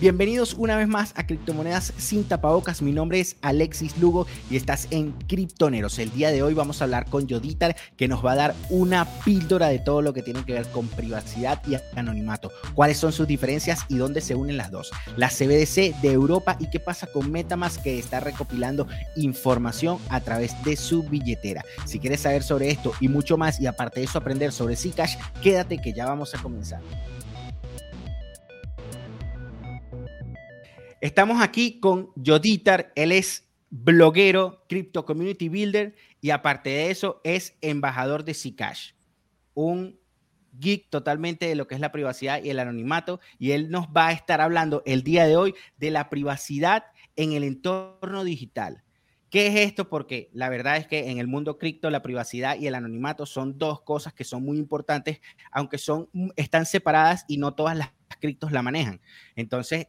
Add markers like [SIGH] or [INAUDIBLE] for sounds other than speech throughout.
Bienvenidos una vez más a Criptomonedas sin tapabocas. Mi nombre es Alexis Lugo y estás en Criptoneros. El día de hoy vamos a hablar con Yoditar que nos va a dar una píldora de todo lo que tiene que ver con privacidad y anonimato. Cuáles son sus diferencias y dónde se unen las dos. La CBDC de Europa y qué pasa con Metamask que está recopilando información a través de su billetera. Si quieres saber sobre esto y mucho más y aparte de eso aprender sobre Zcash, quédate que ya vamos a comenzar. Estamos aquí con Yoditar, él es bloguero, Crypto Community Builder y aparte de eso es embajador de Zcash, un geek totalmente de lo que es la privacidad y el anonimato y él nos va a estar hablando el día de hoy de la privacidad en el entorno digital. ¿Qué es esto? Porque la verdad es que en el mundo cripto la privacidad y el anonimato son dos cosas que son muy importantes, aunque son están separadas y no todas las criptos la manejan. Entonces,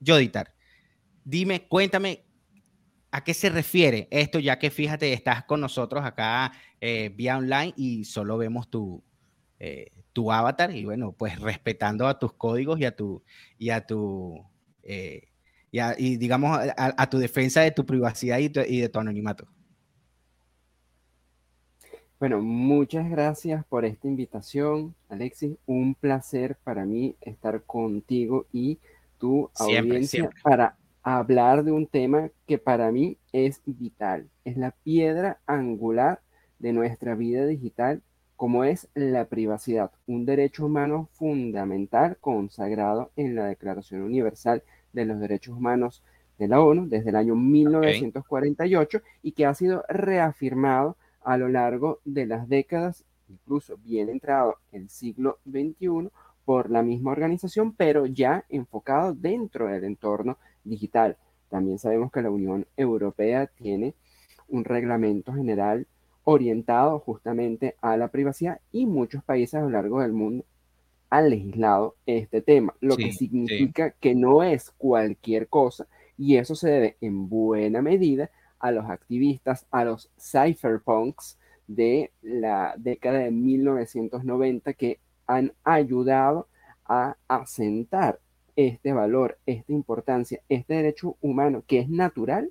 Yoditar, dime, cuéntame a qué se refiere esto, ya que fíjate, estás con nosotros acá eh, vía online y solo vemos tu, eh, tu avatar y bueno, pues respetando a tus códigos y a tu, y a tu, eh, y, digamos, a, tu defensa de tu privacidad y, y de tu anonimato. Bueno, muchas gracias por esta invitación, Alexis. Un placer para mí estar contigo y tu audiencia para hablar de un tema que para mí es vital, es la piedra angular de nuestra vida digital, como es la privacidad, un derecho humano fundamental consagrado en la Declaración Universal de los Derechos Humanos de la ONU desde el año 1948 y que ha sido reafirmado a lo largo de las décadas, incluso bien entrado el siglo XXI, por la misma organización, pero ya enfocado dentro del entorno digital. También sabemos que la Unión Europea tiene un reglamento general orientado justamente a la privacidad y muchos países a lo largo del mundo han legislado este tema, lo que significa que no es cualquier cosa y eso se debe en buena medida a los activistas, a los cypherpunks de la década de 1990 que han ayudado a asentar este valor, esta importancia, este derecho humano que es natural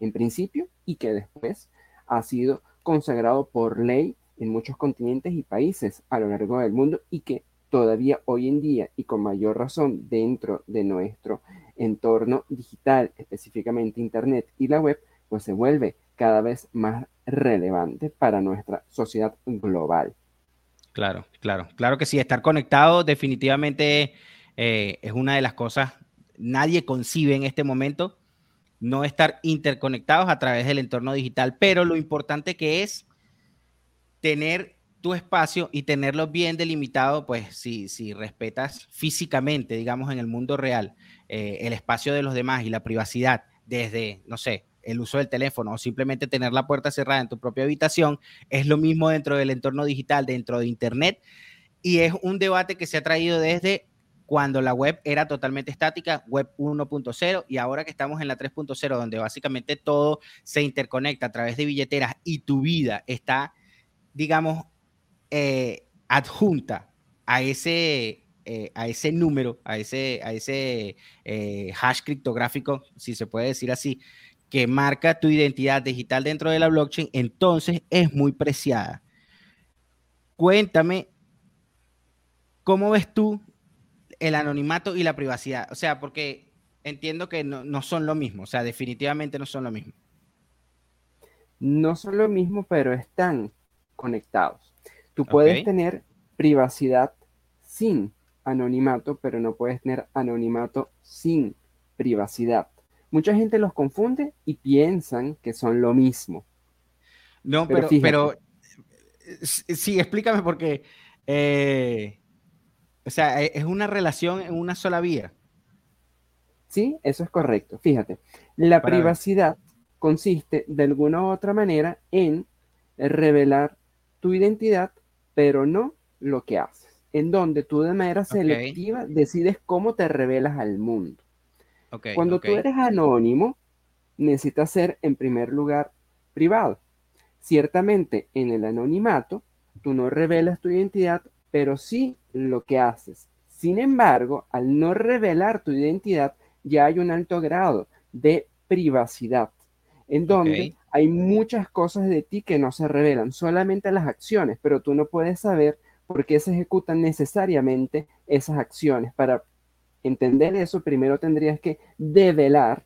en principio y que después ha sido consagrado por ley en muchos continentes y países a lo largo del mundo y que todavía hoy en día y con mayor razón dentro de nuestro entorno digital, específicamente Internet y la web, pues se vuelve cada vez más relevante para nuestra sociedad global. Claro, claro, claro que sí, estar conectado definitivamente eh, es una de las cosas, nadie concibe en este momento no estar interconectados a través del entorno digital, pero lo importante que es tener tu espacio y tenerlo bien delimitado, pues si, si respetas físicamente, digamos, en el mundo real, eh, el espacio de los demás y la privacidad desde, no sé, el uso del teléfono o simplemente tener la puerta cerrada en tu propia habitación, es lo mismo dentro del entorno digital, dentro de Internet, y es un debate que se ha traído desde cuando la web era totalmente estática, web 1.0, y ahora que estamos en la 3.0, donde básicamente todo se interconecta a través de billeteras y tu vida está, digamos, eh, adjunta a ese, eh, a ese número, a ese, a ese eh, hash criptográfico, si se puede decir así, que marca tu identidad digital dentro de la blockchain, entonces es muy preciada. Cuéntame, ¿cómo ves tú el anonimato y la privacidad? O sea, porque entiendo que no, son lo mismo, o sea, definitivamente no son lo mismo. No son lo mismo, pero están conectados. Tú puedes tener privacidad sin anonimato, pero no puedes tener anonimato sin privacidad. Mucha gente los confunde y piensan que son lo mismo. No, pero, pero, sí, explícame porque, eh, o sea, e, es una relación en una sola vía. Sí, eso es correcto. Fíjate, la privacidad consiste de alguna u otra manera en revelar tu identidad, pero no lo que haces, en donde tú de manera selectiva decides cómo te revelas al mundo. Cuando tú eres anónimo, necesitas ser en primer lugar privado. Ciertamente en el anonimato, tú no revelas tu identidad, pero sí lo que haces. Sin embargo, al no revelar tu identidad, ya hay un alto grado de privacidad, en donde hay muchas cosas de ti que no se revelan, solamente las acciones, pero tú no puedes saber por qué se ejecutan necesariamente esas acciones. Para entender eso, primero tendrías que develar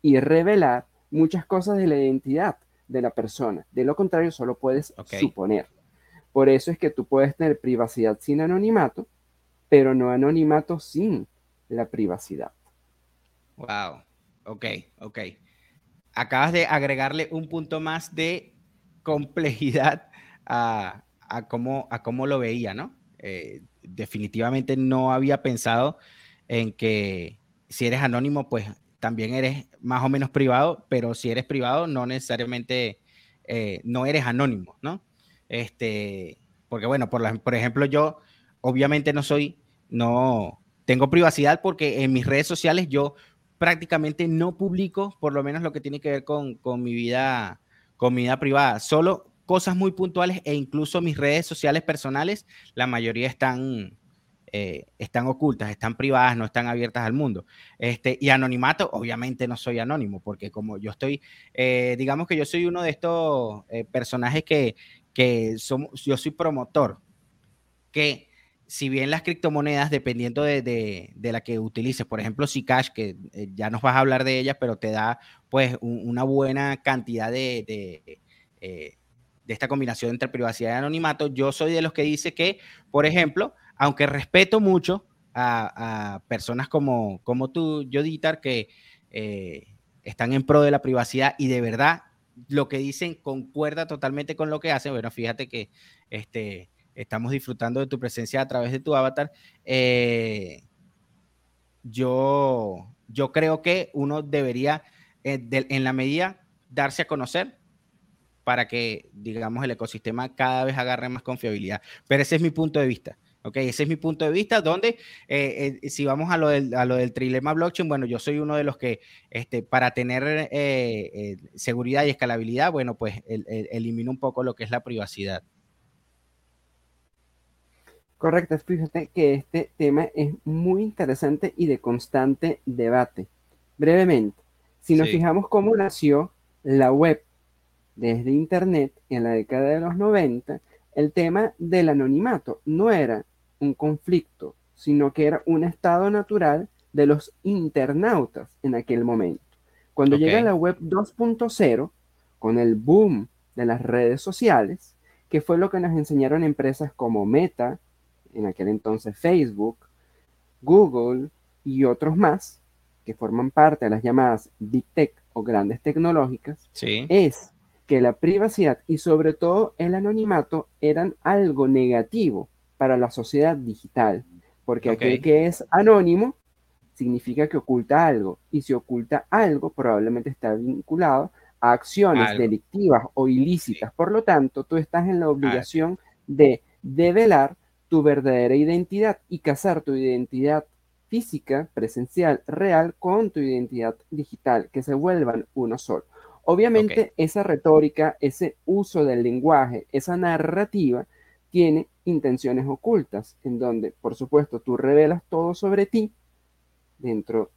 y revelar muchas cosas de la identidad de la persona. De lo contrario, solo puedes suponer. Por eso es que tú puedes tener privacidad sin anonimato, pero no anonimato sin la privacidad. Wow, ok, ok. Acabas de agregarle un punto más de complejidad a, cómo, a cómo lo veía, ¿no? Eh, definitivamente no había pensado en que si eres anónimo, pues también eres más o menos privado, pero si eres privado, no necesariamente eh, no eres anónimo, ¿no? Este, porque bueno, por, por ejemplo, yo obviamente no soy, no tengo privacidad porque en mis redes sociales yo prácticamente no publico, por lo menos lo que tiene que ver con, con mi vida, con mi vida privada. Solo cosas muy puntuales e incluso mis redes sociales personales, la mayoría están, eh, están ocultas, están privadas, no están abiertas al mundo. Este, y anonimato, obviamente no soy anónimo, porque como yo estoy, eh, digamos que yo soy uno de estos eh, personajes que, que somos, yo soy promotor, que si bien las criptomonedas, dependiendo de, de, la que utilices, por ejemplo, Zcash, que ya nos vas a hablar de ella, pero te da pues una buena cantidad de, de, de esta combinación entre privacidad y anonimato, yo soy de los que dice que, por ejemplo, aunque respeto mucho a, personas como, como tú, Joditar, que eh, están en pro de la privacidad y de verdad lo que dicen concuerda totalmente con lo que hacen. Bueno, fíjate que este, estamos disfrutando de tu presencia a través de tu avatar. Eh, yo, yo creo que uno debería, eh, en la medida, darse a conocer para que, digamos, el ecosistema cada vez agarre más confiabilidad. Pero ese es mi punto de vista. Ok, ese es mi punto de vista, donde eh, eh, si vamos a lo, del, a lo del trilema blockchain, bueno, yo soy uno de los que, este, para tener eh, seguridad y escalabilidad, bueno, pues elimino un poco lo que es la privacidad. Correcto, fíjate que este tema es muy interesante y de constante debate. Brevemente, si nos fijamos cómo nació la web desde Internet en la década de los 90, el tema del anonimato no era un conflicto, sino que era un estado natural de los internautas en aquel momento. Cuando llega la web 2.0, con el boom de las redes sociales, que fue lo que nos enseñaron empresas como Meta, en aquel entonces Facebook, Google y otros más, que forman parte de las llamadas Big Tech o grandes tecnológicas, es que la privacidad y sobre todo el anonimato eran algo negativo para la sociedad digital, porque aquel que es anónimo significa que oculta algo, y si oculta algo probablemente está vinculado a acciones delictivas o ilícitas. Por lo tanto, tú estás en la obligación de develar tu verdadera identidad y casar tu identidad física, presencial, real, con tu identidad digital, que se vuelvan uno solo. Obviamente, esa retórica, ese uso del lenguaje, esa narrativa, tiene intenciones ocultas, en donde, por supuesto, tú revelas todo sobre ti dentro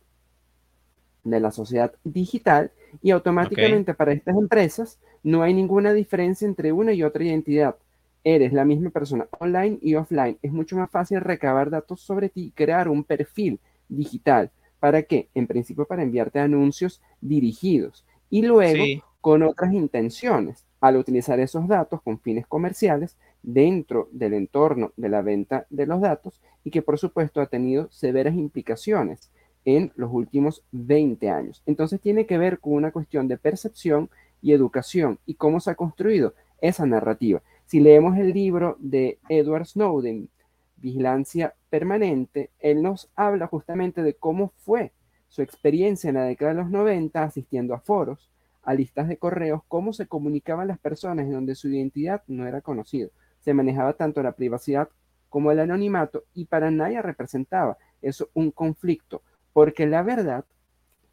de la sociedad digital y automáticamente para estas empresas no hay ninguna diferencia entre una y otra identidad. Eres la misma persona online y offline. Es mucho más fácil recabar datos sobre ti y crear un perfil digital. ¿Para qué? En principio para enviarte anuncios dirigidos y luego con otras intenciones al utilizar esos datos con fines comerciales dentro del entorno de la venta de los datos y que por supuesto ha tenido severas implicaciones en los últimos 20 años. Entonces tiene que ver con una cuestión de percepción y educación y cómo se ha construido esa narrativa. Si leemos el libro de Edward Snowden, Vigilancia Permanente, él nos habla justamente de cómo fue su experiencia en la década de los 90 asistiendo a foros, a listas de correos, cómo se comunicaban las personas en donde su identidad no era conocida. Se manejaba tanto la privacidad como el anonimato y para nadie representaba eso un conflicto, porque la verdad,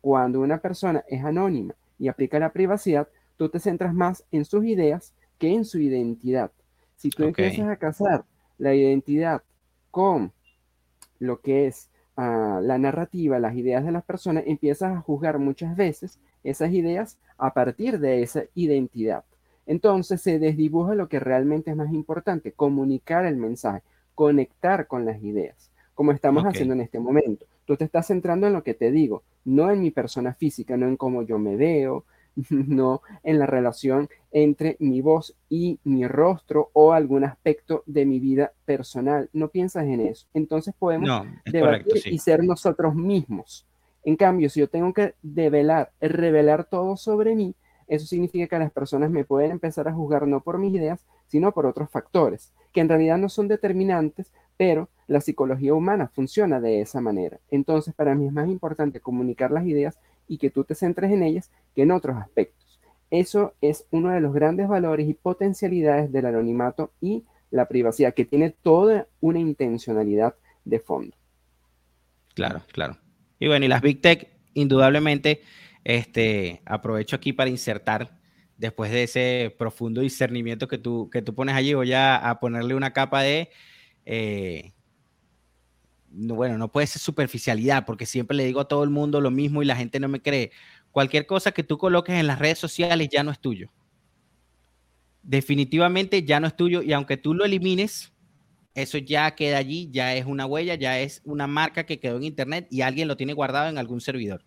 cuando una persona es anónima y aplica la privacidad, tú te centras más en sus ideas que en su identidad. Si tú empiezas a casar la identidad con lo que es ah, la narrativa, las ideas de las personas, empiezas a juzgar muchas veces esas ideas a partir de esa identidad. Entonces se desdibuja lo que realmente es más importante, comunicar el mensaje, conectar con las ideas, como estamos haciendo en este momento. Tú te estás centrando en lo que te digo, no en mi persona física, no en cómo yo me veo, [LAUGHS] no en la relación entre mi voz y mi rostro o algún aspecto de mi vida personal. No piensas en eso. Entonces podemos debatir y ser nosotros mismos. En cambio, si yo tengo que develar, revelar todo sobre mí, eso significa que las personas me pueden empezar a juzgar no por mis ideas, sino por otros factores, que en realidad no son determinantes, pero la psicología humana funciona de esa manera. Entonces, para mí es más importante comunicar las ideas y que tú te centres en ellas que en otros aspectos. Eso es uno de los grandes valores y potencialidades del anonimato y la privacidad, que tiene toda una intencionalidad de fondo. Claro, claro. Y bueno, y las Big Tech, indudablemente, este, aprovecho aquí para insertar, después de ese profundo discernimiento que tú, que tú pones allí, voy a, a ponerle una capa de eh, bueno, no puede ser superficialidad, porque siempre le digo a todo el mundo lo mismo y la gente no me cree. Cualquier cosa que tú coloques en las redes sociales ya no es tuyo. Definitivamente ya no es tuyo y aunque tú lo elimines, eso ya queda allí, ya es una huella, ya es una marca que quedó en internet y alguien lo tiene guardado en algún servidor.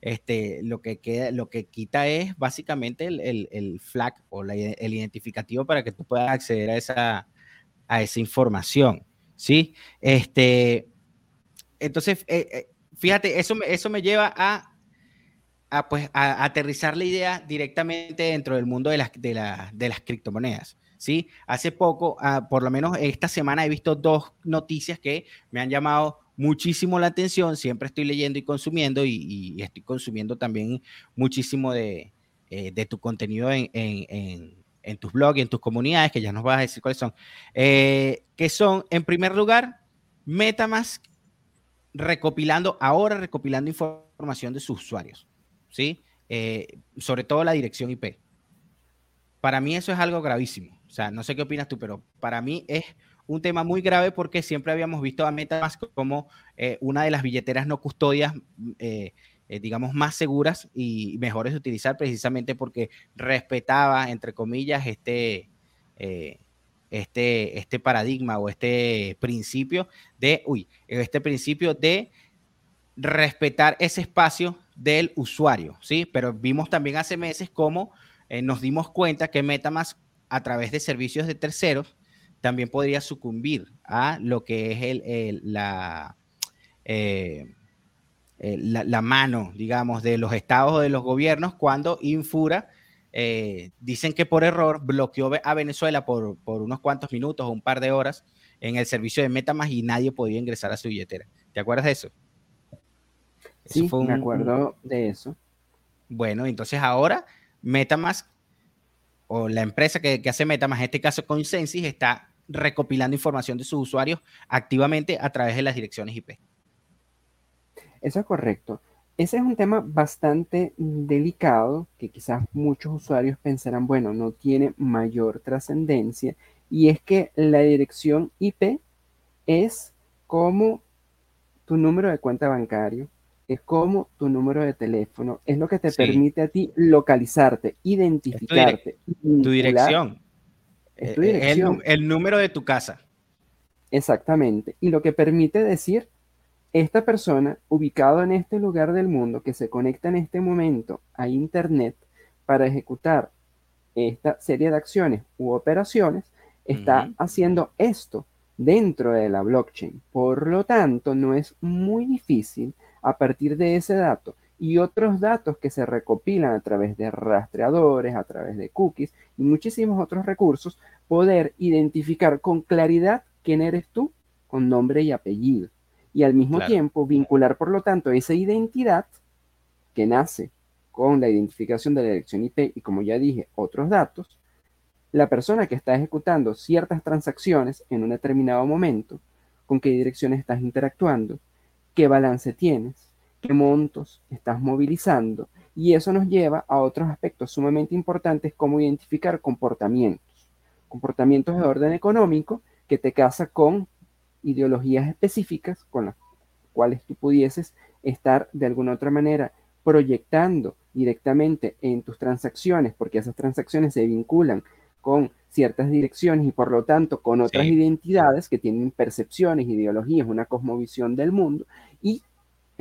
Este, lo que queda, lo que quita es básicamente el, flag o el identificativo para que tú puedas acceder a esa, a esa información. ¿Sí? Este, entonces, eh, eh, fíjate, eso, eso me lleva a, a, pues, a, aterrizar la idea directamente dentro del mundo de las, de, de las criptomonedas. ¿sí? Hace poco, ah, por lo menos esta semana, he visto dos noticias que me han llamado muchísimo la atención. Siempre estoy leyendo y consumiendo y, estoy consumiendo también muchísimo de, eh, de tu contenido en, en, tus blogs y en tus comunidades, que ya nos vas a decir cuáles son, que son, en primer lugar, Metamask recopilando, ahora recopilando información de sus usuarios, ¿sí? Eh, sobre todo la dirección IP. Para mí eso es algo gravísimo. O sea, no sé qué opinas tú, pero para mí es un tema muy grave porque siempre habíamos visto a MetaMask como eh, una de las billeteras no custodias, eh, digamos, más seguras y mejores de utilizar precisamente porque respetaba, entre comillas, este, este, este paradigma o este principio de, uy, este principio de respetar ese espacio del usuario, ¿sí? Pero vimos también hace meses cómo eh, nos dimos cuenta que Metamask a través de servicios de terceros también podría sucumbir a lo que es el, la, eh, la, la, mano, digamos, de los estados o de los gobiernos cuando Infura eh, dicen que por error bloqueó a Venezuela por, unos cuantos minutos o un par de horas en el servicio de Metamask y nadie podía ingresar a su billetera. ¿Te acuerdas de eso? sí, me acuerdo de eso. Bueno, entonces ahora Metamask o la empresa que, hace Metamask, en este caso Consensus, está recopilando información de sus usuarios activamente a través de las direcciones IP. Eso es correcto. Ese es un tema bastante delicado que quizás muchos usuarios pensarán, bueno, no tiene mayor trascendencia, y es que la dirección IP es como tu número de cuenta bancario, es como tu número de teléfono, es lo que te permite a ti localizarte, identificarte. tu, dirección. Es tu dirección. el número de tu casa. Exactamente. Y lo que permite decir esta persona, ubicado en este lugar del mundo, que se conecta en este momento a Internet para ejecutar esta serie de acciones u operaciones, está haciendo esto dentro de la blockchain. Por lo tanto, no es muy difícil a partir de ese dato y otros datos que se recopilan a través de rastreadores, a través de cookies y muchísimos otros recursos, poder identificar con claridad quién eres tú con nombre y apellido y al mismo tiempo vincular, por lo tanto, esa identidad que nace con la identificación de la dirección IP y, como ya dije, otros datos, la persona que está ejecutando ciertas transacciones en un determinado momento, con qué direcciones estás interactuando, qué balance tienes, qué montos estás movilizando, y eso nos lleva a otros aspectos sumamente importantes como identificar comportamientos, comportamientos de orden económico que te casa con ideologías específicas con las cuales tú pudieses estar de alguna otra manera proyectando directamente en tus transacciones, porque esas transacciones se vinculan con ciertas direcciones y por lo tanto con otras identidades que tienen percepciones, ideologías, una cosmovisión del mundo y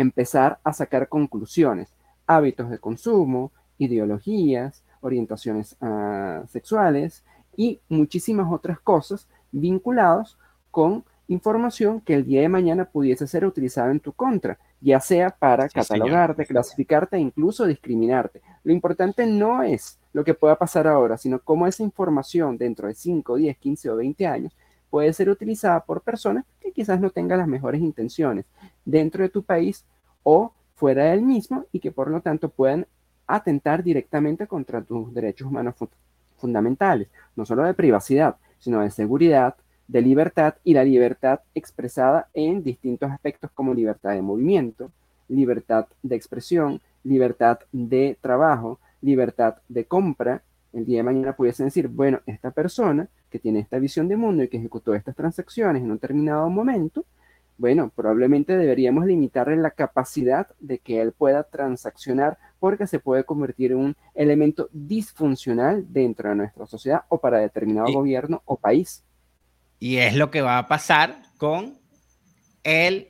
empezar a sacar conclusiones, hábitos de consumo, ideologías, orientaciones ah, sexuales y muchísimas otras cosas vinculados con información que el día de mañana pudiese ser utilizada en tu contra, ya sea para catalogarte, clasificarte e incluso discriminarte. Lo importante no es lo que pueda pasar ahora, sino cómo esa información dentro de 5, 10, 15 o 20 años puede ser utilizada por personas que quizás no tengan las mejores intenciones dentro de tu país o fuera del mismo y que por lo tanto puedan atentar directamente contra tus derechos humanos fundamentales, no solo de privacidad, sino de seguridad, de libertad y la libertad expresada en distintos aspectos como libertad de movimiento, libertad de expresión, libertad de trabajo, libertad de compra. El día de mañana pudiesen decir, bueno, esta persona que tiene esta visión de mundo y que ejecutó estas transacciones en un determinado momento, bueno, probablemente deberíamos limitarle la capacidad de que él pueda transaccionar porque se puede convertir en un elemento disfuncional dentro de nuestra sociedad o para determinado gobierno o país. Y es lo que va a pasar con el,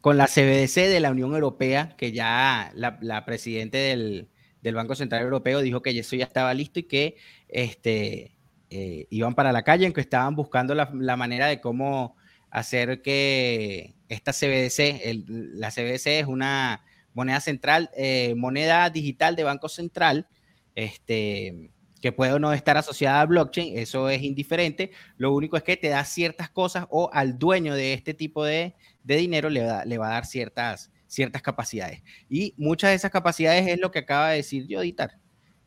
con la CBDC de la Unión Europea, que ya la, la presidente del, del, Banco Central Europeo dijo que eso ya estaba listo y que este, eh, iban para la calle, en que estaban buscando la, la, manera de cómo hacer que esta CBDC, el, la CBDC es una moneda central, eh, moneda digital de Banco Central, este, que puede o no estar asociada a blockchain, eso es indiferente. Lo único es que te da ciertas cosas o al dueño de este tipo de, dinero le, le va a dar ciertas, ciertas capacidades. Y muchas de esas capacidades es lo que acaba de decir yo, editar,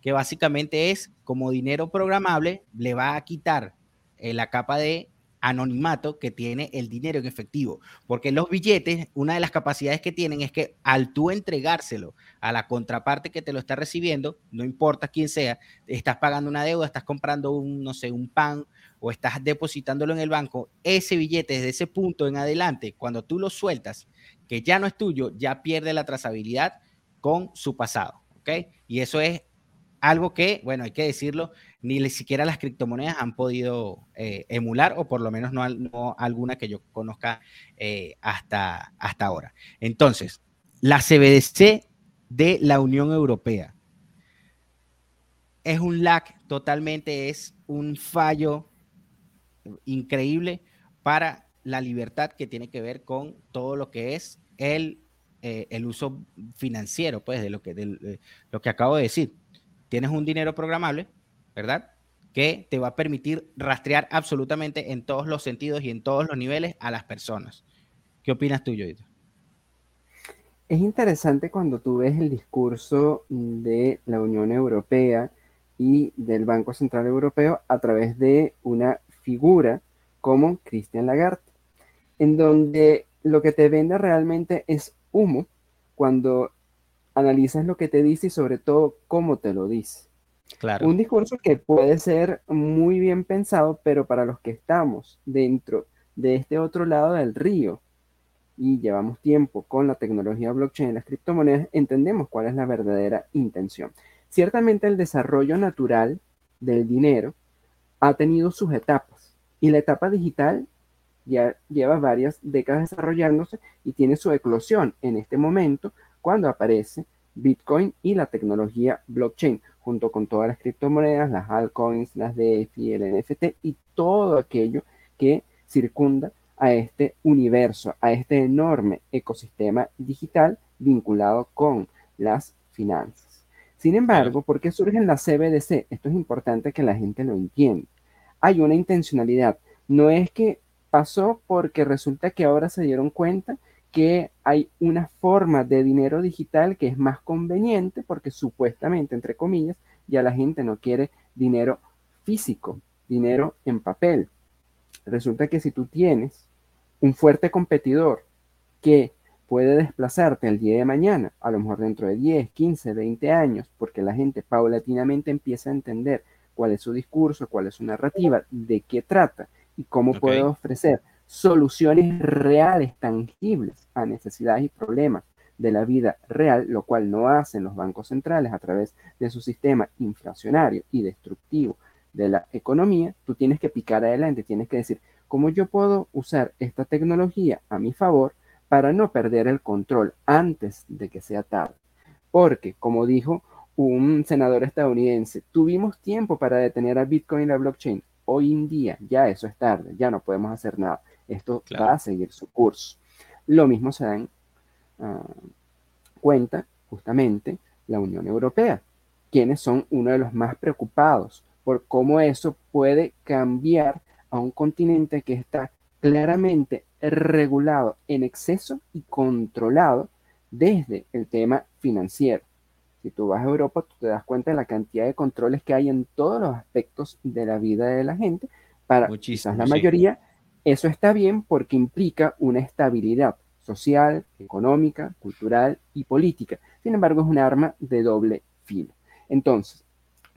que básicamente es como dinero programable, le va a quitar eh, la capa de anonimato que tiene el dinero en efectivo. Porque los billetes, una de las capacidades que tienen es que al tú entregárselo a la contraparte que te lo está recibiendo, no importa quién sea, estás pagando una deuda, estás comprando un, no sé, un pan o estás depositándolo en el banco, ese billete desde ese punto en adelante, cuando tú lo sueltas, que ya no es tuyo, ya pierde la trazabilidad con su pasado. Y eso es algo que, bueno, hay que decirlo, ni siquiera las criptomonedas han podido eh, emular, o por lo menos no, alguna que yo conozca eh, hasta, hasta ahora. Entonces, la CBDC de la Unión Europea es un lag totalmente, es un fallo increíble para la libertad que tiene que ver con todo lo que es el, eh, el uso financiero, pues, de lo que, de lo que acabo de decir tienes un dinero programable, ¿verdad? Que te va a permitir rastrear absolutamente en todos los sentidos y en todos los niveles a las personas. ¿Qué opinas tú, Joito? Es interesante cuando tú ves el discurso de la Unión Europea y del Banco Central Europeo a través de una figura como Christian Lagarde, en donde lo que te vende realmente es humo cuando analizas lo que te dice y sobre todo cómo te lo dice. Claro. Un discurso que puede ser muy bien pensado, pero para los que estamos dentro de este otro lado del río y llevamos tiempo con la tecnología blockchain y las criptomonedas, entendemos cuál es la verdadera intención. Ciertamente el desarrollo natural del dinero ha tenido sus etapas y la etapa digital ya lleva varias décadas desarrollándose y tiene su eclosión en este momento cuando aparece Bitcoin y la tecnología blockchain, junto con todas las criptomonedas, las altcoins, las DeFi, el NFT y todo aquello que circunda a este universo, a este enorme ecosistema digital vinculado con las finanzas. Sin embargo, ¿por qué surgen las CBDC? Esto es importante que la gente lo entienda. Hay una intencionalidad. No es que pasó porque resulta que ahora se dieron cuenta que hay una forma de dinero digital que es más conveniente porque supuestamente, entre comillas, ya la gente no quiere dinero físico, dinero en papel. Resulta que si tú tienes un fuerte competidor que puede desplazarte el día de mañana, a lo mejor dentro de 10, 15, 20 años, porque la gente paulatinamente empieza a entender cuál es su discurso, cuál es su narrativa, de qué trata y cómo puede ofrecer soluciones reales, tangibles a necesidades y problemas de la vida real, lo cual no hacen los bancos centrales a través de su sistema inflacionario y destructivo de la economía, tú tienes que picar adelante, tienes que decir, ¿cómo yo puedo usar esta tecnología a mi favor para no perder el control antes de que sea tarde? Porque, como dijo un senador estadounidense, tuvimos tiempo para detener a Bitcoin y la blockchain. Hoy en día ya eso es tarde, ya no podemos hacer nada. Esto va a seguir su curso. Lo mismo se dan ah, cuenta justamente la Unión Europea, quienes son uno de los más preocupados por cómo eso puede cambiar a un continente que está claramente regulado en exceso y controlado desde el tema financiero. Si tú vas a Europa, tú te das cuenta de la cantidad de controles que hay en todos los aspectos de la vida de la gente. Para quizás la mayoría, eso está bien porque implica una estabilidad social, económica, cultural y política. Sin embargo, es un arma de doble filo. Entonces,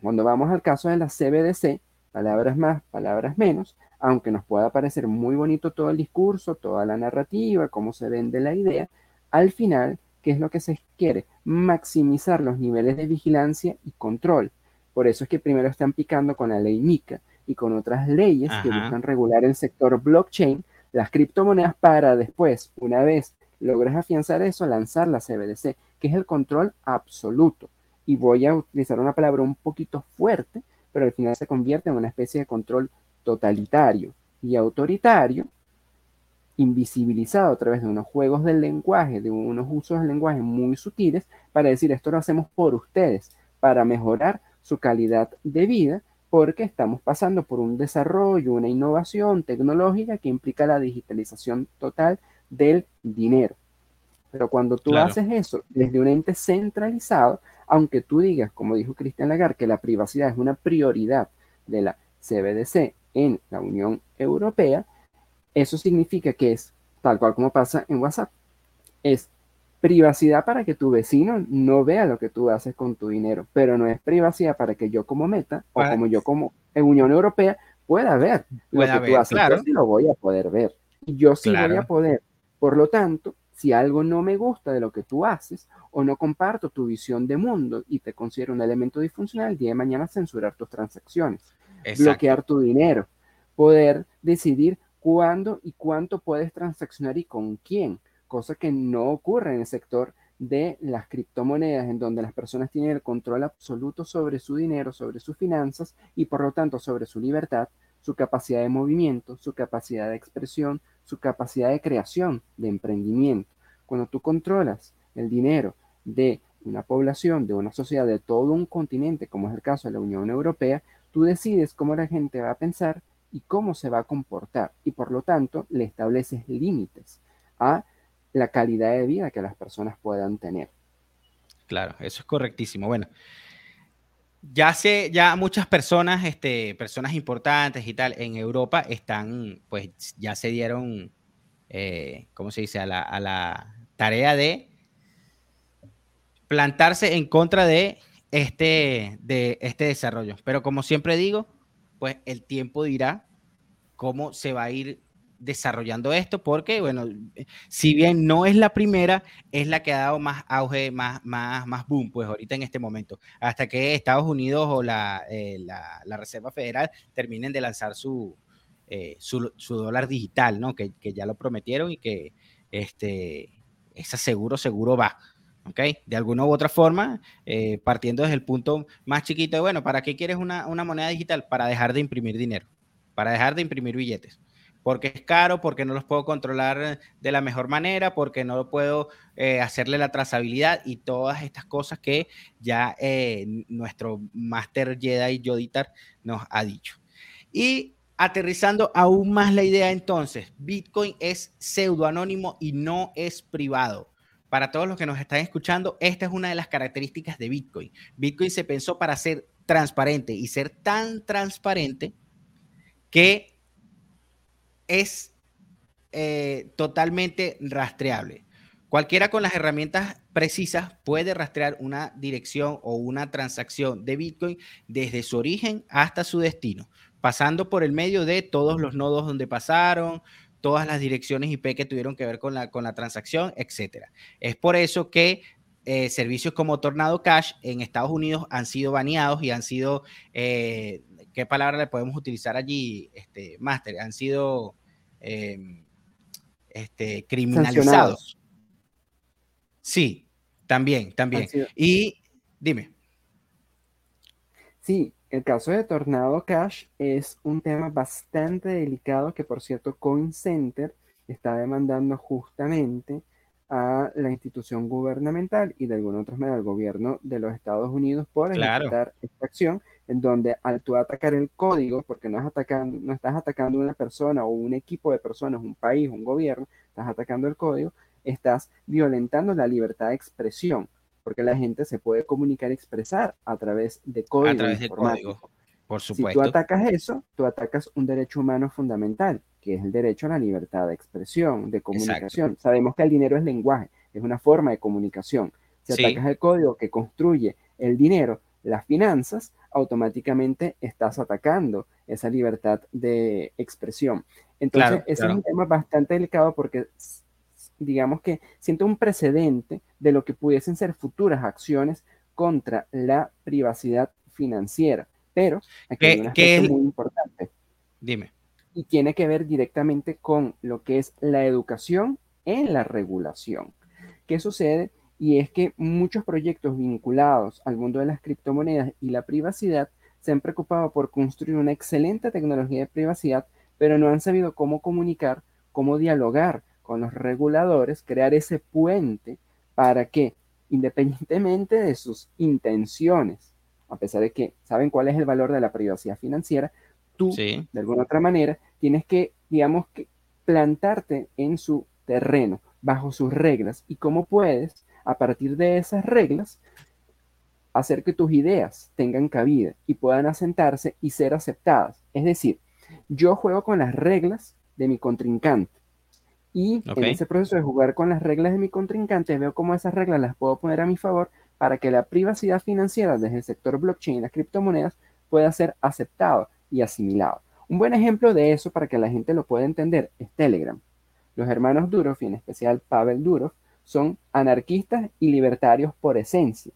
cuando vamos al caso de la CBDC, palabras más, palabras menos, aunque nos pueda parecer muy bonito todo el discurso, toda la narrativa, cómo se vende la idea, al final, ¿qué es lo que se quiere? Maximizar los niveles de vigilancia y control. Por eso es que primero están picando con la ley MICA y con otras leyes que buscan regular el sector blockchain, las criptomonedas, para después, una vez logres afianzar eso, lanzar la CBDC, que es el control absoluto. Y voy a utilizar una palabra un poquito fuerte, pero al final se convierte en una especie de control totalitario y autoritario, invisibilizado a través de unos juegos del lenguaje, de unos usos del lenguaje muy sutiles, para decir esto lo hacemos por ustedes, para mejorar su calidad de vida, porque estamos pasando por un desarrollo, una innovación tecnológica que implica la digitalización total del dinero. Pero cuando tú haces eso desde un ente centralizado, aunque tú digas, como dijo Cristian Lagarde, que la privacidad es una prioridad de la CBDC en la Unión Europea, eso significa que es tal cual como pasa en WhatsApp. Es privacidad para que tu vecino no vea lo que tú haces con tu dinero, pero no es privacidad para que yo como meta o como yo como en Unión Europea pueda ver lo que tú haces. Yo sí lo voy a poder ver. Y yo sí voy a poder. Por lo tanto, si algo no me gusta de lo que tú haces o no comparto tu visión de mundo y te considero un elemento disfuncional, el día de mañana censurar tus transacciones bloquear tu dinero, poder decidir cuándo y cuánto puedes transaccionar y con quién, cosa que no ocurre en el sector de las criptomonedas, en donde las personas tienen el control absoluto sobre su dinero, sobre sus finanzas y por lo tanto sobre su libertad, su capacidad de movimiento, su capacidad de expresión, su capacidad de creación, de emprendimiento. Cuando tú controlas el dinero de una población, de una sociedad, de todo un continente, como es el caso de la Unión Europea, Tú decides cómo la gente va a pensar y cómo se va a comportar y por lo tanto le estableces límites a la calidad de vida que las personas puedan tener. Claro, eso es correctísimo. Bueno, ya sé, ya muchas personas, este, personas importantes y tal en Europa están, pues ya se dieron, eh, ¿cómo se dice? A la, a la tarea de plantarse en contra de este, de este desarrollo. Pero como siempre digo, pues el tiempo dirá cómo se va a ir desarrollando esto, porque, bueno, si bien no es la primera, es la que ha dado más auge, más, más, más boom, pues ahorita en este momento, hasta que Estados Unidos o la, eh, la, Reserva Federal terminen de lanzar su, eh, su, su, dólar digital, ¿no? Que, que, ya lo prometieron y que este, ese seguro, seguro va. ¿Ok? De alguna u otra forma, eh, partiendo desde el punto más chiquito de, bueno, ¿para qué quieres una, moneda digital? Para dejar de imprimir dinero, para dejar de imprimir billetes. Porque es caro, porque no los puedo controlar de la mejor manera, porque no puedo eh, hacerle la trazabilidad y todas estas cosas que ya eh, nuestro Master Jedi Yoditar nos ha dicho. Y aterrizando aún más la idea entonces, Bitcoin es pseudoanónimo y no es privado para todos los que nos están escuchando, esta es una de las características de Bitcoin. Bitcoin se pensó para ser transparente y ser tan transparente que es eh, totalmente rastreable. Cualquiera con las herramientas precisas puede rastrear una dirección o una transacción de Bitcoin desde su origen hasta su destino, pasando por el medio de todos los nodos donde pasaron, todas las direcciones IP que tuvieron que ver con la, con la transacción, etc. Es por eso que eh, servicios como Tornado Cash en Estados Unidos han sido baneados y han sido, eh, ¿qué palabra le podemos utilizar allí, este, Master? Han sido em, este, criminalizados. Sí, también, también. Y dime. Sí, el caso de Tornado Cash es un tema bastante delicado que, por cierto, CoinCenter está demandando justamente a la institución gubernamental y de alguna otra manera al gobierno de los Estados Unidos por ejecutar esta acción, en donde al tú atacar el código, porque no, es atacando, no estás atacando una persona o un equipo de personas, un país, un gobierno, estás atacando el código, estás violentando la libertad de expresión, porque la gente se puede comunicar y expresar a través de código. A través de código, por supuesto. Si tú atacas eso, tú atacas un derecho humano fundamental que es el derecho a la libertad de expresión, de comunicación. Sabemos que el dinero es lenguaje, es una forma de comunicación. Si atacas el código que construye el dinero, las finanzas, automáticamente estás atacando esa libertad de expresión. Entonces, ese es un tema bastante delicado porque digamos que siento un precedente de lo que pudiesen ser futuras acciones contra la privacidad financiera. Pero aquí hay una cosa muy importante. Dime y tiene que ver directamente con lo que es la educación en la regulación. ¿Qué sucede? Y es que muchos proyectos vinculados al mundo de las criptomonedas y la privacidad se han preocupado por construir una excelente tecnología de privacidad, pero no han sabido cómo comunicar, cómo dialogar con los reguladores, crear ese puente para que, independientemente de sus intenciones, a pesar de que saben cuál es el valor de la privacidad financiera, tú, de alguna otra manera, tienes que, digamos, que plantarte en su terreno, bajo sus reglas, y cómo puedes, a partir de esas reglas, hacer que tus ideas tengan cabida y puedan asentarse y ser aceptadas. Es decir, yo juego con las reglas de mi contrincante. Y en ese proceso de jugar con las reglas de mi contrincante, veo cómo esas reglas las puedo poner a mi favor para que la privacidad financiera desde el sector blockchain y las criptomonedas pueda ser aceptada y asimilado. Un buen ejemplo de eso para que la gente lo pueda entender es Telegram. Los hermanos Durov, y en especial Pavel Durov, son anarquistas y libertarios por esencia.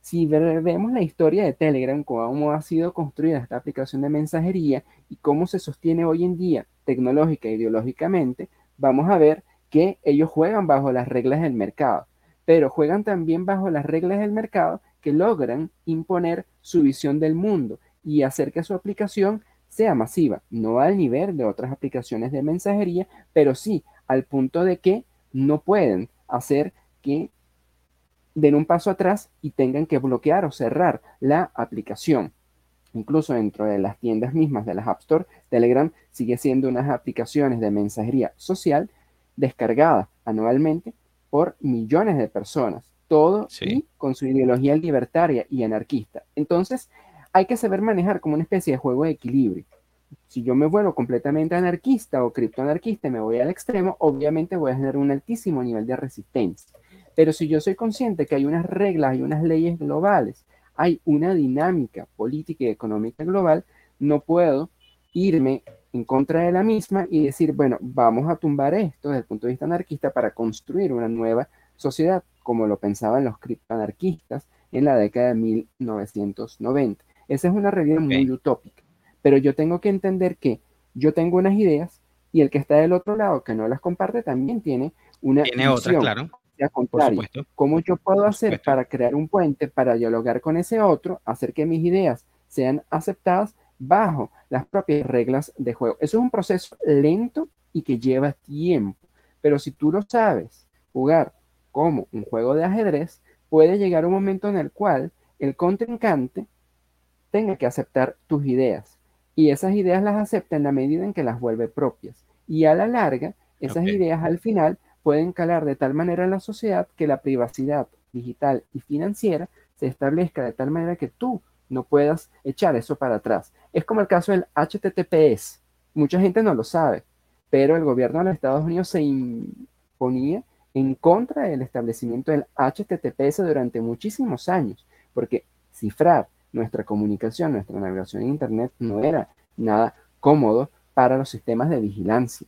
Si vemos la historia de Telegram, cómo ha sido construida esta aplicación de mensajería y cómo se sostiene hoy en día tecnológica e ideológicamente, vamos a ver que ellos juegan bajo las reglas del mercado, pero juegan también bajo las reglas del mercado que logran imponer su visión del mundo y hacer que su aplicación sea masiva, no al nivel de otras aplicaciones de mensajería, pero sí al punto de que no pueden hacer que den un paso atrás y tengan que bloquear o cerrar la aplicación. Incluso dentro de las tiendas mismas de las App Store, Telegram sigue siendo unas aplicaciones de mensajería social descargadas anualmente por millones de personas, todo con su ideología libertaria y anarquista. Entonces, hay que saber manejar como una especie de juego de equilibrio. Si yo me vuelvo completamente anarquista o criptoanarquista y me voy al extremo, obviamente voy a tener un altísimo nivel de resistencia. Pero si yo soy consciente que hay unas reglas, hay unas leyes globales, hay una dinámica política y económica global, no puedo irme en contra de la misma y decir, bueno, vamos a tumbar esto desde el punto de vista anarquista para construir una nueva sociedad, como lo pensaban los criptoanarquistas en la década de 1990. Esa es una realidad muy utópica. Pero yo tengo que entender que yo tengo unas ideas y el que está del otro lado, que no las comparte, también tiene una tiene otra, claro. Contrario, ¿Cómo yo puedo hacer para crear un puente, para dialogar con ese otro, hacer que mis ideas sean aceptadas bajo las propias reglas de juego? Eso es un proceso lento y que lleva tiempo. Pero si tú lo sabes jugar como un juego de ajedrez, puede llegar un momento en el cual el contrincante tenga que aceptar tus ideas. Y esas ideas las acepta en la medida en que las vuelve propias. Y a la larga, esas ideas al final pueden calar de tal manera en la sociedad que la privacidad digital y financiera se establezca de tal manera que tú no puedas echar eso para atrás. Es como el caso del HTTPS. Mucha gente no lo sabe, pero el gobierno de los Estados Unidos se imponía en contra del establecimiento del HTTPS durante muchísimos años, porque cifrar nuestra comunicación, nuestra navegación en Internet no era nada cómodo para los sistemas de vigilancia.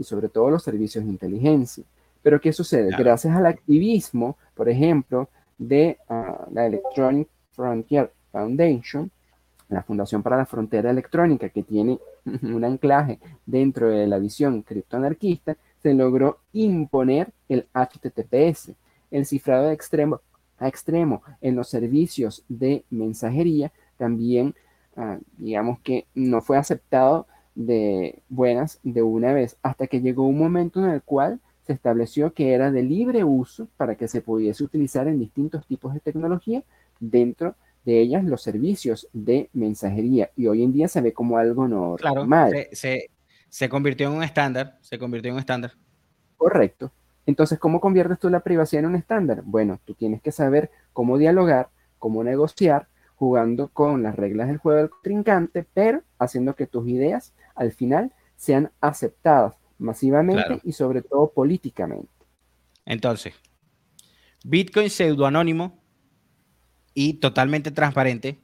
y sobre todo los servicios de inteligencia. Pero ¿qué sucede? Gracias al activismo, por ejemplo, de ah, la Electronic Frontier Foundation, la Fundación para la Frontera Electrónica, que tiene [LAUGHS] un anclaje dentro de la visión criptoanarquista, se logró imponer el HTTPS, el cifrado de extremo a extremo en los servicios de mensajería, también ah, digamos que no fue aceptado de buenas de una vez, hasta que llegó un momento en el cual se estableció que era de libre uso para que se pudiese utilizar en distintos tipos de tecnología, dentro de ellas los servicios de mensajería. Y hoy en día se ve como algo normal. Claro, se, se convirtió en un estándar, se convirtió en un estándar. Correcto. Entonces, ¿cómo conviertes tú la privacidad en un estándar? Bueno, tú tienes que saber cómo dialogar, cómo negociar, jugando con las reglas del juego del contrincante, pero haciendo que tus ideas al final sean aceptadas masivamente y sobre todo políticamente. Entonces, Bitcoin pseudoanónimo y totalmente transparente.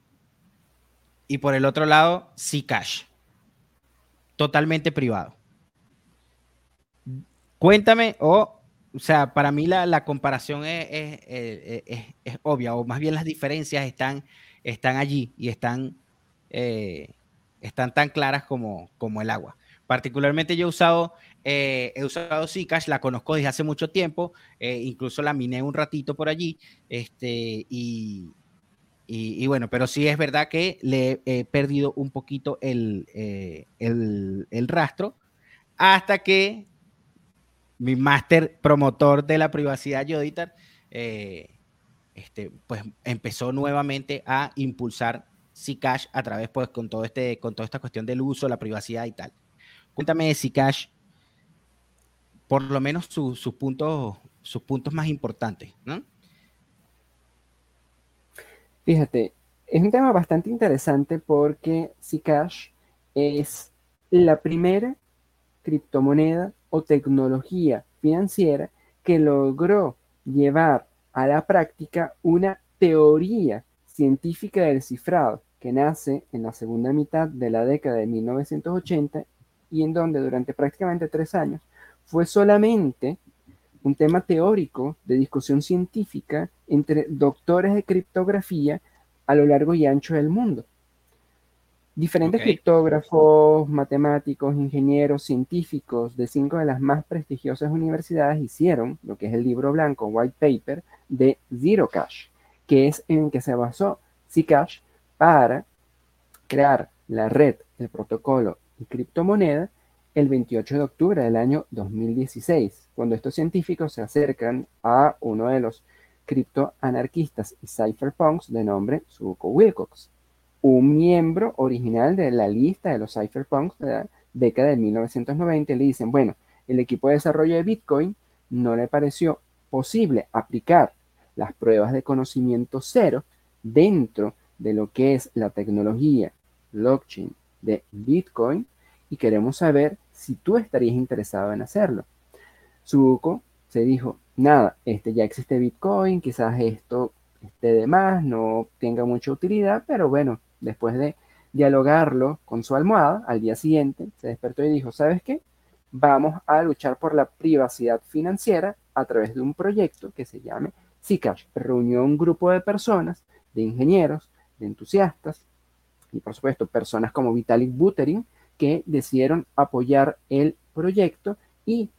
Y por el otro lado, Zcash, totalmente privado. Cuéntame, o, o sea, para mí la, comparación es, obvia, o más bien las diferencias están, están allí y están, eh, están tan claras como, como el agua. Particularmente yo he usado, eh, he usado Zcash, la conozco desde hace mucho tiempo, eh, incluso la miné un ratito por allí, este, y, y, bueno, pero sí es verdad que le he perdido un poquito el, eh, el, rastro hasta que mi máster promotor de la privacidad, Joditar, este, pues empezó nuevamente a impulsar Zcash a través, pues, con todo este, con toda esta cuestión del uso, la privacidad y tal. Cuéntame de Zcash, por lo menos sus puntos, sus puntos más importantes, ¿no? Fíjate, es un tema bastante interesante porque Zcash es la primera criptomoneda o tecnología financiera que logró llevar a la práctica una teoría científica del cifrado que nace en la segunda mitad de la década de 1980 y en donde durante prácticamente tres años fue solamente un tema teórico de discusión científica entre doctores de criptografía a lo largo y ancho del mundo. Diferentes criptógrafos, matemáticos, ingenieros, científicos de cinco de las más prestigiosas universidades hicieron lo que es el libro blanco, white paper, de Zero Cash, que es en el que se basó Zcash para crear la red, el protocolo y criptomoneda el 28 de octubre del año 2016, cuando estos científicos se acercan a uno de los criptoanarquistas y cypherpunks de nombre Suko Wilcox, un miembro original de la lista de los cypherpunks de la década de 1990, le dicen, bueno, el equipo de desarrollo de Bitcoin no le pareció posible aplicar las pruebas de conocimiento cero dentro de lo que es la tecnología blockchain de Bitcoin y queremos saber si tú estarías interesado en hacerlo. Suco se dijo, nada, este ya existe Bitcoin, quizás esto esté de más, no tenga mucha utilidad, pero bueno, después de dialogarlo con su almohada, al día siguiente se despertó y dijo, ¿sabes qué? Vamos a luchar por la privacidad financiera a través de un proyecto que se llame Zcash. Reunió un grupo de personas, de ingenieros, de entusiastas y por supuesto personas como Vitalik Buterin, que decidieron apoyar el proyecto y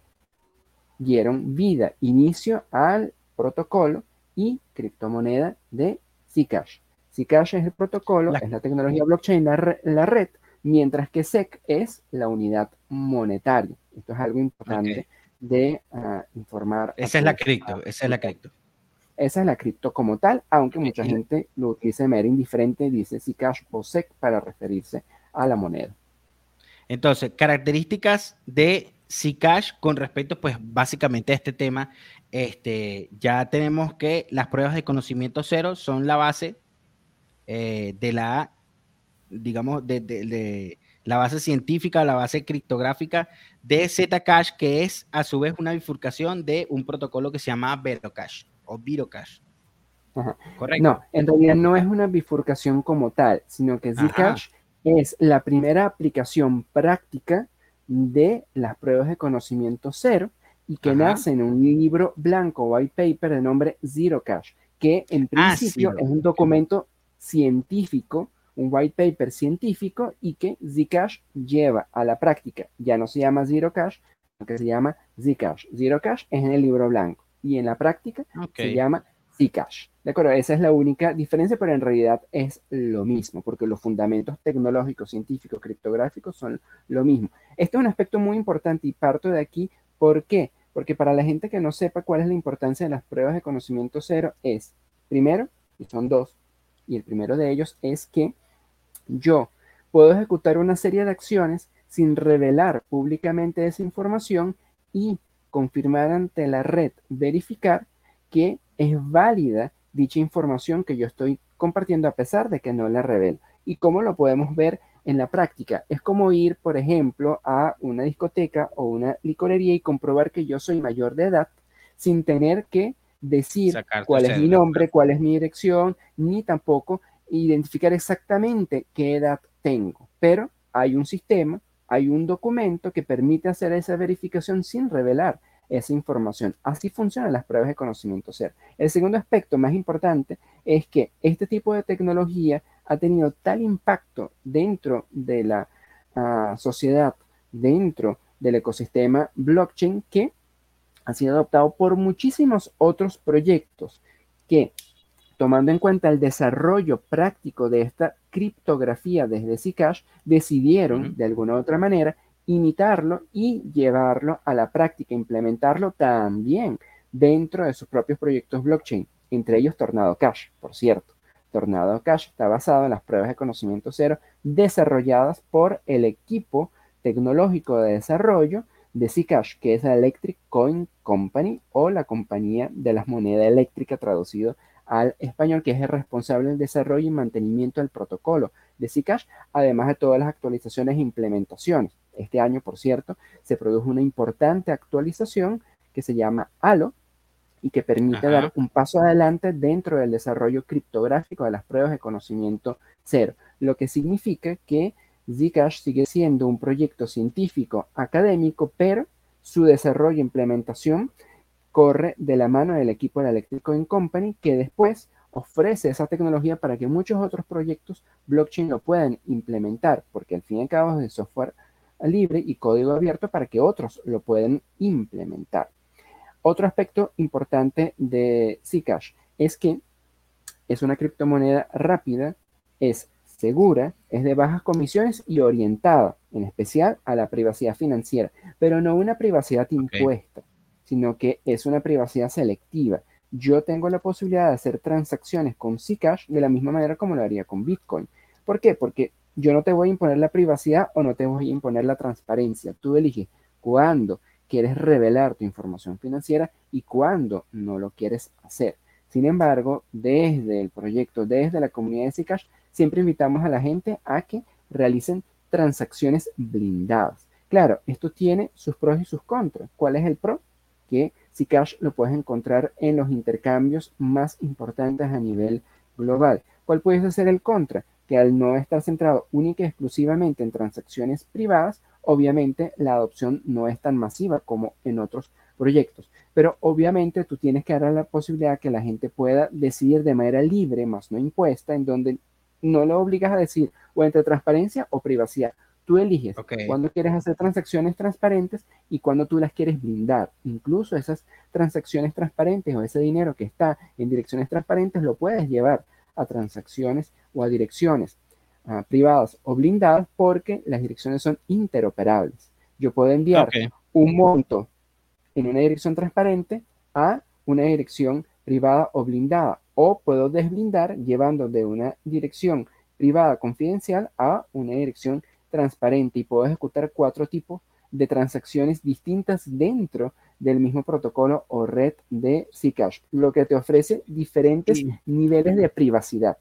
dieron vida, inicio al protocolo y criptomoneda de Zcash. Zcash es el protocolo, es la tecnología blockchain, la, red, mientras que SEC es la unidad monetaria. Esto es algo importante de ah, informar. Esa es la cripto, esa es la cripto. Esa es la cripto como tal, aunque mucha gente lo utiliza de manera indiferente, dice Zcash o SEC para referirse a la moneda. Entonces, características de Zcash con respecto, pues básicamente a este tema, este, ya tenemos que las pruebas de conocimiento cero son la base eh, de la, digamos, de, la base científica, la base criptográfica de Zcash, que es a su vez una bifurcación de un protocolo que se llama Verocash o Virocash. Correcto. No, en realidad no es una bifurcación como tal, sino que Zcash es la primera aplicación práctica de las pruebas de conocimiento cero y que nace en un libro blanco, white paper de nombre Zero Cash, que en ah, principio es un documento científico, un white paper científico y que Zcash lleva a la práctica. Ya no se llama Zero Cash, sino que se llama Zcash. Zero Cash es en el libro blanco y en la práctica se llama Zcash. De acuerdo, esa es la única diferencia, pero en realidad es lo mismo, porque los fundamentos tecnológicos, científicos, criptográficos son lo mismo. Este es un aspecto muy importante y parto de aquí. ¿Por qué? Porque para la gente que no sepa cuál es la importancia de las pruebas de conocimiento cero es, primero, y son dos, y el primero de ellos es que yo puedo ejecutar una serie de acciones sin revelar públicamente esa información y confirmar ante la red, verificar que es válida dicha información que yo estoy compartiendo a pesar de que no la revelo. ¿Y cómo lo podemos ver en la práctica? Es como ir, por ejemplo, a una discoteca o una licorería y comprobar que yo soy mayor de edad sin tener que decir cuál es mi nombre, cuál es mi dirección, ni tampoco identificar exactamente qué edad tengo. Pero hay un sistema, hay un documento que permite hacer esa verificación sin revelar esa información. Así funcionan las pruebas de conocimiento ser. El segundo aspecto más importante es que este tipo de tecnología ha tenido tal impacto dentro de la ah, sociedad, dentro del ecosistema blockchain, que ha sido adoptado por muchísimos otros proyectos que, tomando en cuenta el desarrollo práctico de esta criptografía desde Zcash, decidieron de alguna u otra manera imitarlo y llevarlo a la práctica, implementarlo también dentro de sus propios proyectos blockchain, entre ellos Tornado Cash, por cierto. Tornado Cash está basado en las pruebas de conocimiento cero desarrolladas por el equipo tecnológico de desarrollo de Zcash, que es la Electric Coin Company o la compañía de las monedas eléctricas traducido al español, que es el responsable del desarrollo y mantenimiento del protocolo de Zcash, además de todas las actualizaciones e implementaciones. Este año, por cierto, se produjo una importante actualización que se llama Halo y que permite dar un paso adelante dentro del desarrollo criptográfico de las pruebas de conocimiento cero, lo que significa que Zcash sigue siendo un proyecto científico académico, pero su desarrollo e implementación corre de la mano del equipo de la Electric Coin Company, que después ofrece esa tecnología para que muchos otros proyectos blockchain lo puedan implementar, porque al fin y al cabo es software libre y código abierto para que otros lo puedan implementar. Otro aspecto importante de Zcash es que es una criptomoneda rápida, es segura, es de bajas comisiones y orientada, en especial a la privacidad financiera, pero no una privacidad impuesta, sino que es una privacidad selectiva. Yo tengo la posibilidad de hacer transacciones con Zcash de la misma manera como lo haría con Bitcoin. ¿Por qué? Porque yo no te voy a imponer la privacidad o no te voy a imponer la transparencia. Tú eliges cuándo quieres revelar tu información financiera y cuándo no lo quieres hacer. Sin embargo, desde el proyecto, desde la comunidad de Zcash, siempre invitamos a la gente a que realicen transacciones blindadas. Claro, esto tiene sus pros y sus contras. ¿Cuál es el pro? Que Zcash lo puedes encontrar en los intercambios más importantes a nivel global. ¿Cuál puede ser el contra? que al no estar centrado única y exclusivamente en transacciones privadas, obviamente la adopción no es tan masiva como en otros proyectos. Pero obviamente tú tienes que dar la posibilidad que la gente pueda decidir de manera libre, más no impuesta, en donde no lo obligas a decir o entre transparencia o privacidad. Tú eliges cuándo quieres hacer transacciones transparentes y cuándo tú las quieres blindar. Incluso esas transacciones transparentes o ese dinero que está en direcciones transparentes lo puedes llevar a transacciones o a direcciones ah, privadas o blindadas porque las direcciones son interoperables. Yo puedo enviar un monto en una dirección transparente a una dirección privada o blindada o puedo desblindar llevando de una dirección privada confidencial a una dirección transparente y puedo ejecutar cuatro tipos de transacciones distintas dentro del mismo protocolo o red de Zcash, lo que te ofrece diferentes niveles de privacidad.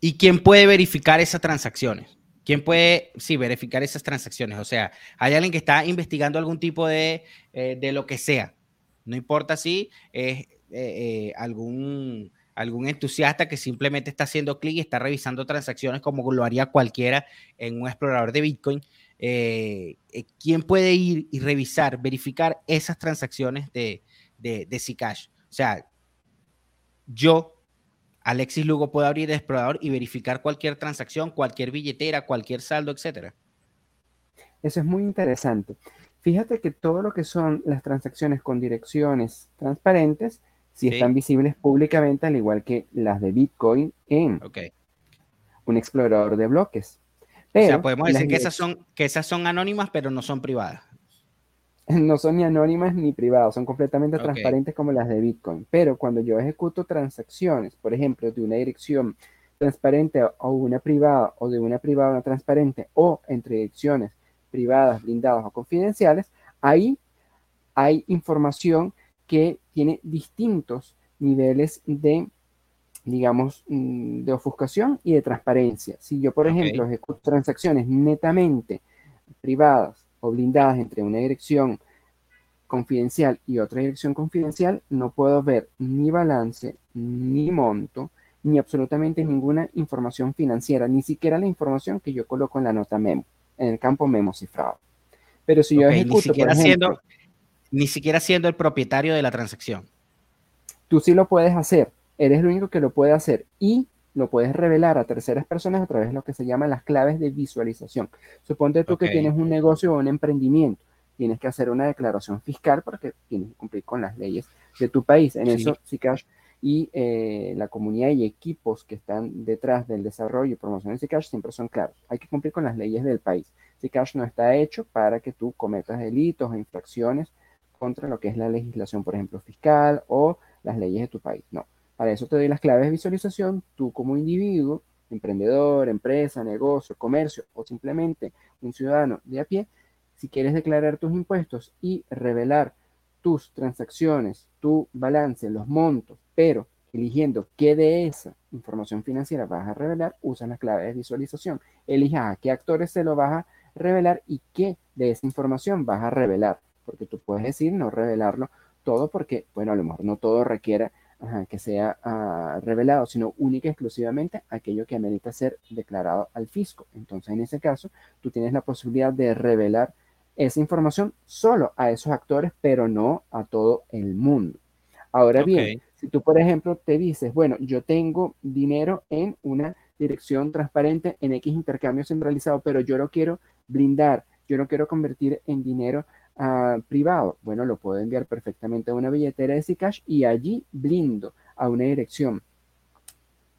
¿Y quién puede verificar esas transacciones? ¿Quién puede, sí, verificar esas transacciones? O sea, hay alguien que está investigando algún tipo de, eh, de lo que sea. No importa si es eh, eh, algún, algún entusiasta que simplemente está haciendo clic y está revisando transacciones como lo haría cualquiera en un explorador de Bitcoin. eh, eh, ¿quién puede ir y revisar, verificar esas transacciones de, de, de Zcash? O sea, yo, Alexis Lugo, puedo abrir el explorador y verificar cualquier transacción, cualquier billetera, cualquier saldo, etcétera. Eso es muy interesante. Fíjate que todo lo que son las transacciones con direcciones transparentes, si están visibles públicamente, al igual que las de Bitcoin en un explorador de bloques. o sea, podemos decir que esas, son, que esas son anónimas, pero no son privadas. [LAUGHS] No son ni anónimas ni privadas, son completamente transparentes como las de Bitcoin. Pero cuando yo ejecuto transacciones, por ejemplo, de una dirección transparente o una privada, o de una privada a una transparente, o entre direcciones privadas, blindadas o confidenciales, ahí hay información que tiene distintos niveles de, digamos, mm, de ofuscación y de transparencia. Si yo, por ejemplo, ejecuto transacciones netamente privadas o blindadas entre una dirección confidencial y otra dirección confidencial, no puedo ver ni balance, ni monto, ni absolutamente ninguna información financiera, ni siquiera la información que yo coloco en la nota memo en el campo memo cifrado. Pero si yo ejecuto, ni siquiera, siendo, ni siquiera siendo el propietario de la transacción. Tú sí lo puedes hacer, eres el único que lo puede hacer y lo puedes revelar a terceras personas a través de lo que se llaman las claves de visualización. Suponte tú que tienes un negocio o un emprendimiento, tienes que hacer una declaración fiscal porque tienes que cumplir con las leyes de tu país. En eso, Zcash y eh, la comunidad y equipos que están detrás del desarrollo y promoción de Zcash siempre son claros. Hay que cumplir con las leyes del país. Zcash no está hecho para que tú cometas delitos o infracciones contra lo que es la legislación, por ejemplo, fiscal o las leyes de tu país. No. Para eso te doy las claves de visualización. Tú como individuo, emprendedor, empresa, negocio, comercio o simplemente un ciudadano de a pie, si quieres declarar tus impuestos y revelar tus transacciones, tu balance, los montos, pero eligiendo qué de esa información financiera vas a revelar, usa las claves de visualización. Elija a qué actores se lo vas a revelar y qué de esa información vas a revelar, porque tú puedes decir no revelarlo todo porque, bueno, a lo mejor no todo requiere que sea ah, revelado, sino única y exclusivamente aquello que amerita ser declarado al fisco. Entonces, en ese caso, tú tienes la posibilidad de revelar esa información solo a esos actores, pero no a todo el mundo. Ahora bien, si tú, por ejemplo, te dices, bueno, yo tengo dinero en una dirección transparente en X intercambio centralizado, pero yo lo quiero blindar, yo lo quiero convertir en dinero privado. Bueno, lo puedo enviar perfectamente a una billetera de Zcash y allí blindo a una dirección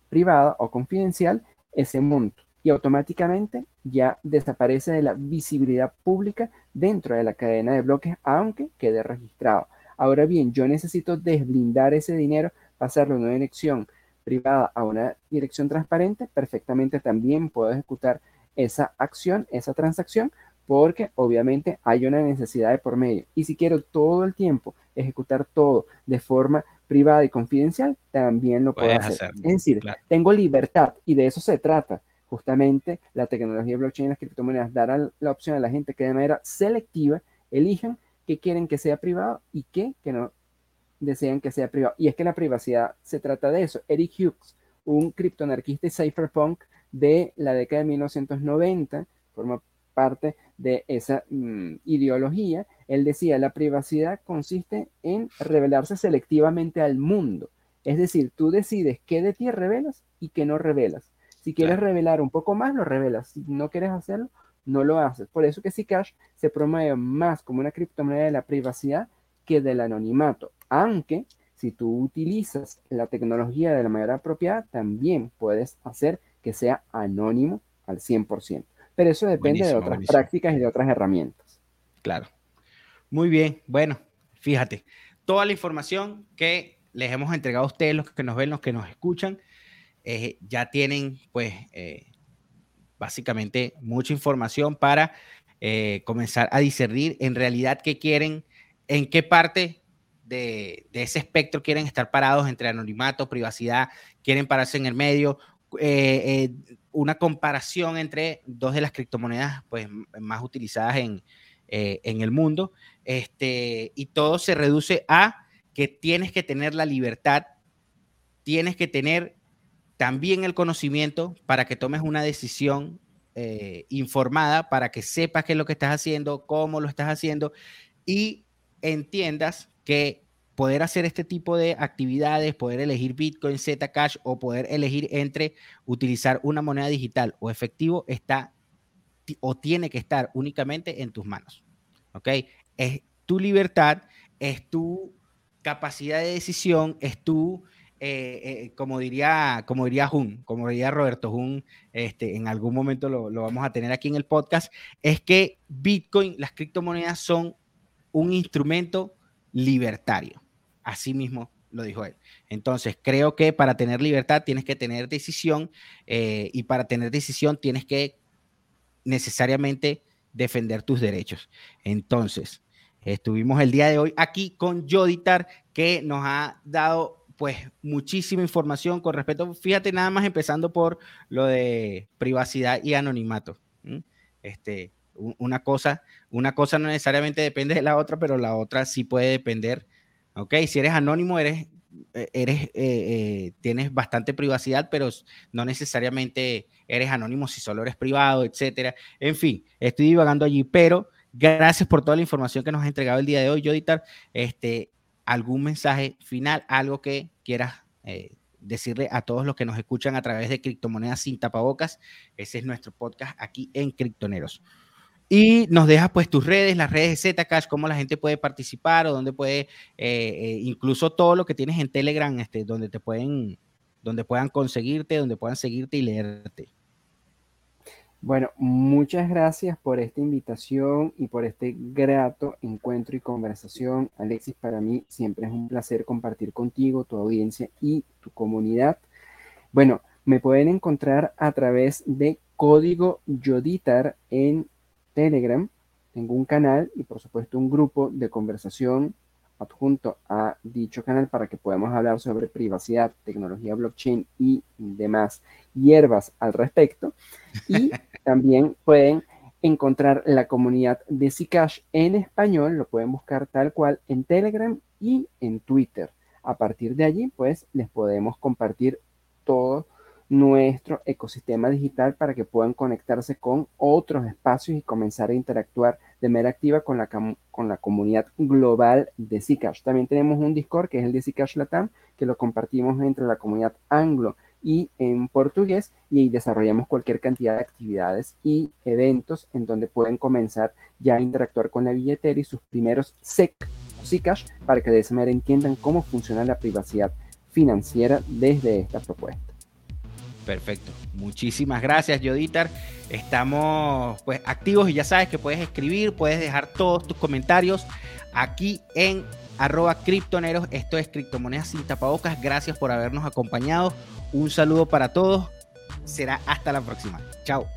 privada o confidencial ese monto y automáticamente ya desaparece de la visibilidad pública dentro de la cadena de bloques, aunque quede registrado. Ahora bien, yo necesito desblindar ese dinero, pasarlo de una dirección privada a una dirección transparente, perfectamente también puedo ejecutar esa acción, esa transacción, porque obviamente hay una necesidad de por medio. Y si quiero todo el tiempo ejecutar todo de forma privada y confidencial, también lo puedo hacer. Es decir, tengo libertad y de eso se trata justamente la tecnología blockchain y las criptomonedas darán la opción a la gente que de manera selectiva elijan qué quieren que sea privado y qué que no desean que sea privado. Y es que la privacidad se trata de eso. Eric Hughes, un criptoanarquista y cypherpunk de la década de 1990, forma parte de esa mm, ideología, él decía, la privacidad consiste en revelarse selectivamente al mundo. Es decir, tú decides qué de ti revelas y qué no revelas. Si quieres revelar un poco más, lo revelas. Si no quieres hacerlo, no lo haces. Por eso que Zcash se promueve más como una criptomoneda de la privacidad que del anonimato. Aunque si tú utilizas la tecnología de la manera apropiada, también puedes hacer que sea anónimo al 100%. Pero eso depende de otras prácticas y de otras herramientas. Claro. Muy bien. Bueno, fíjate, toda la información que les hemos entregado a ustedes, los que nos ven, los que nos escuchan, eh, ya tienen pues eh, básicamente mucha información para eh, comenzar a discernir en realidad qué quieren, en qué parte de, ese espectro quieren estar parados entre anonimato, privacidad, quieren pararse en el medio, una comparación entre dos de las criptomonedas pues, más utilizadas en, en el mundo, este, y todo se reduce a que tienes que tener la libertad, tienes que tener también el conocimiento para que tomes una decisión eh, informada para que sepas qué es lo que estás haciendo, cómo lo estás haciendo y entiendas que poder hacer este tipo de actividades, poder elegir Bitcoin, Zcash o poder elegir entre utilizar una moneda digital o efectivo está o tiene que estar únicamente en tus manos. ¿Ok? Es tu libertad, es tu capacidad de decisión, es tu eh, eh, como diría, como diría Jun, como diría Roberto Jun, este, en algún momento lo, lo, vamos a tener aquí en el podcast, es que Bitcoin, las criptomonedas son un instrumento libertario. Así mismo lo dijo él. Entonces, creo que para tener libertad tienes que tener decisión eh, y para tener decisión tienes que necesariamente defender tus derechos. Entonces, estuvimos el día de hoy aquí con Joditar, que nos ha dado pues muchísima información con respecto, fíjate nada más empezando por lo de privacidad y anonimato. Este, una cosa, una cosa no necesariamente depende de la otra, pero la otra sí puede depender. Ok, si eres anónimo, eres, eh, eres, eh, eh, tienes bastante privacidad, pero no necesariamente eres anónimo si solo eres privado, etcétera. En fin, estoy divagando allí, pero gracias por toda la información que nos has entregado el día de hoy, Joditar. Este, algún mensaje final, algo que quieras eh, decirle a todos los que nos escuchan a través de Criptomonedas sin tapabocas. Ese es nuestro podcast aquí en Criptoneros. Y nos dejas pues tus redes, las redes de Zcash, cómo la gente puede participar o dónde puede, eh, eh, incluso todo lo que tienes en Telegram, este, donde te pueden, donde puedan conseguirte, donde puedan seguirte y leerte. Bueno, muchas gracias por esta invitación y por este grato encuentro y conversación. Alexis, para mí siempre es un placer compartir contigo, tu audiencia y tu comunidad. Bueno, me pueden encontrar a través de código Yoditar en Telegram. Tengo un canal y por supuesto un grupo de conversación adjunto a dicho canal para que podamos hablar sobre privacidad, tecnología blockchain y demás hierbas al respecto. Y [LAUGHS] también pueden encontrar la comunidad de Zcash en español, lo pueden buscar tal cual en Telegram y en Twitter. A partir de allí, pues les podemos compartir todo nuestro ecosistema digital para que puedan conectarse con otros espacios y comenzar a interactuar de manera activa con la, con la comunidad global de Zcash. También tenemos un Discord que es el de Zcash Latam, que lo compartimos entre la comunidad anglo y en portugués y desarrollamos cualquier cantidad de actividades y eventos en donde pueden comenzar ya a interactuar con la billetera y sus primeros SEC Zcash para que de esa manera entiendan cómo funciona la privacidad financiera desde esta propuesta. Perfecto. Muchísimas gracias, Yoditar. Estamos pues activos y ya sabes que puedes escribir, puedes dejar todos tus comentarios aquí en arroba criptoneros. Esto es Criptomonedas sin tapabocas. Gracias por habernos acompañado. Un saludo para todos. Será hasta la próxima. Chao.